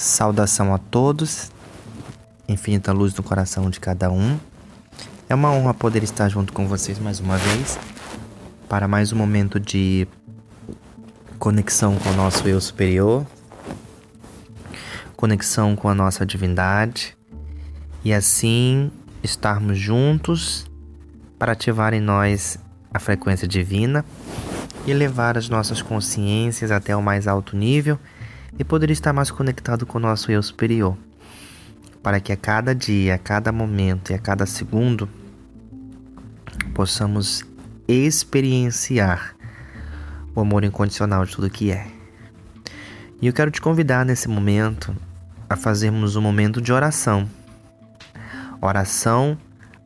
Saudação a todos, infinita luz no coração de cada um. É uma honra poder estar junto com vocês mais uma vez para mais um momento de conexão com o nosso eu superior, conexão com a nossa divindade e assim estarmos juntos para ativar em nós a frequência divina e levar as nossas consciências até o mais alto nível e poder estar mais conectado com o nosso eu superior, para que a cada dia, a cada momento e a cada segundo possamos experienciar o amor incondicional de tudo que é. E eu quero te convidar nesse momento a fazermos um momento de oração. Oração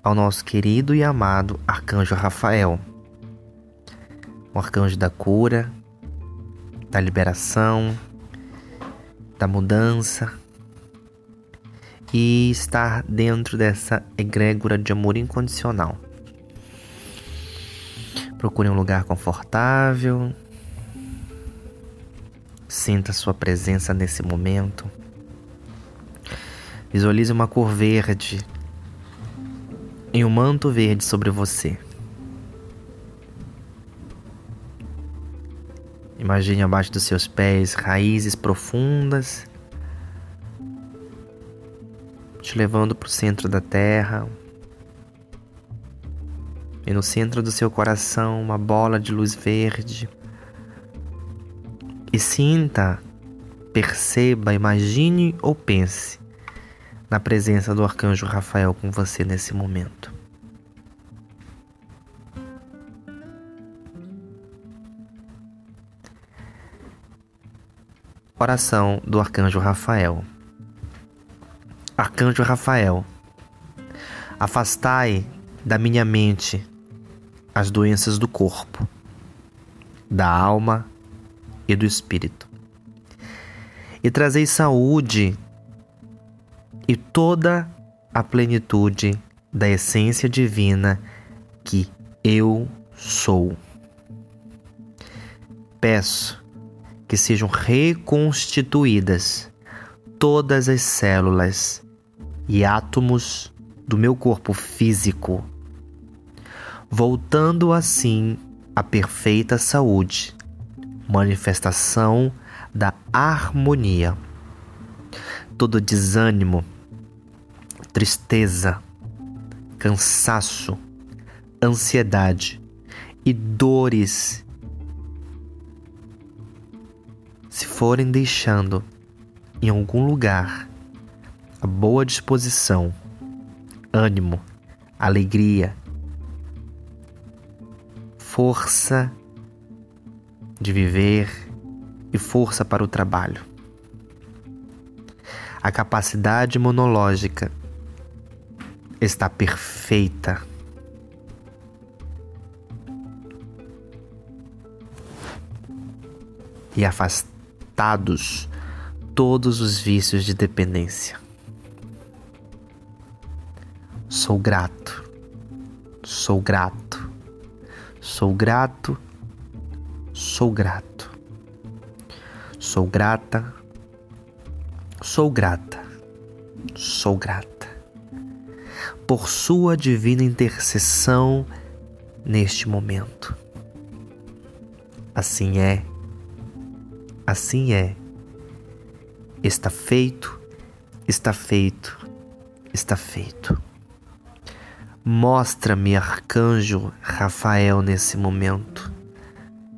ao nosso querido e amado Arcanjo Rafael, o arcanjo da cura, da liberação, da mudança e estar dentro dessa egrégora de amor incondicional. Procure um lugar confortável. Sinta sua presença nesse momento. Visualize uma cor verde em um manto verde sobre você. Imagine abaixo dos seus pés raízes profundas, te levando para o centro da terra. E no centro do seu coração, uma bola de luz verde. E sinta, perceba, imagine ou pense na presença do arcanjo Rafael com você nesse momento. Oração do Arcanjo Rafael. Arcanjo Rafael, afastai da minha mente as doenças do corpo, da alma e do espírito, e trazei saúde e toda a plenitude da essência divina que eu sou. Peço que sejam reconstituídas todas as células e átomos do meu corpo físico, voltando assim à perfeita saúde, manifestação da harmonia. Todo desânimo, tristeza, cansaço, ansiedade e dores forem deixando em algum lugar a boa disposição, ânimo, alegria, força de viver e força para o trabalho. A capacidade monológica está perfeita. E afastada tratados todos os vícios de dependência. Sou grato, sou grato, sou grato, sou grato, sou grata, sou grata, sou grata, por Sua divina intercessão neste momento. Assim é Assim é. Está feito, está feito, está feito. Mostra-me, arcanjo Rafael, nesse momento,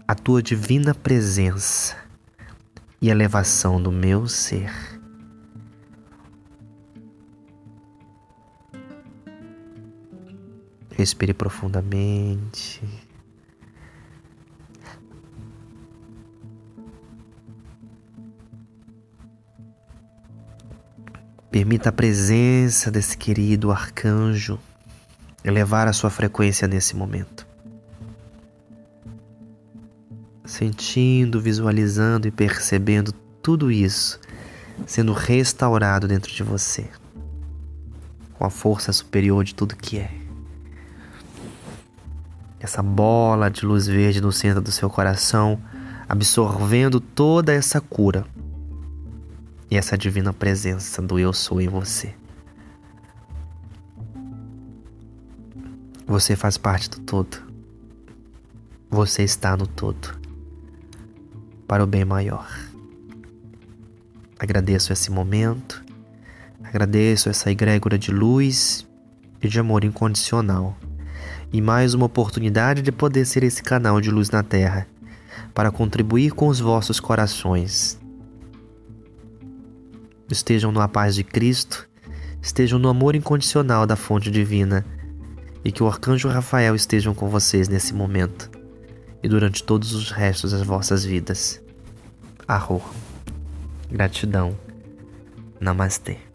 a tua divina presença e elevação do meu ser. Respire profundamente. Permita a presença desse querido arcanjo elevar a sua frequência nesse momento. Sentindo, visualizando e percebendo tudo isso sendo restaurado dentro de você, com a força superior de tudo que é. Essa bola de luz verde no centro do seu coração, absorvendo toda essa cura e essa divina presença do Eu Sou em você. Você faz parte do todo. Você está no todo. Para o bem maior. Agradeço esse momento. Agradeço essa egrégora de luz e de amor incondicional. E mais uma oportunidade de poder ser esse canal de luz na Terra para contribuir com os vossos corações. Estejam na paz de Cristo, estejam no amor incondicional da fonte divina e que o arcanjo Rafael estejam com vocês nesse momento e durante todos os restos das vossas vidas. Arro. Gratidão. Namastê.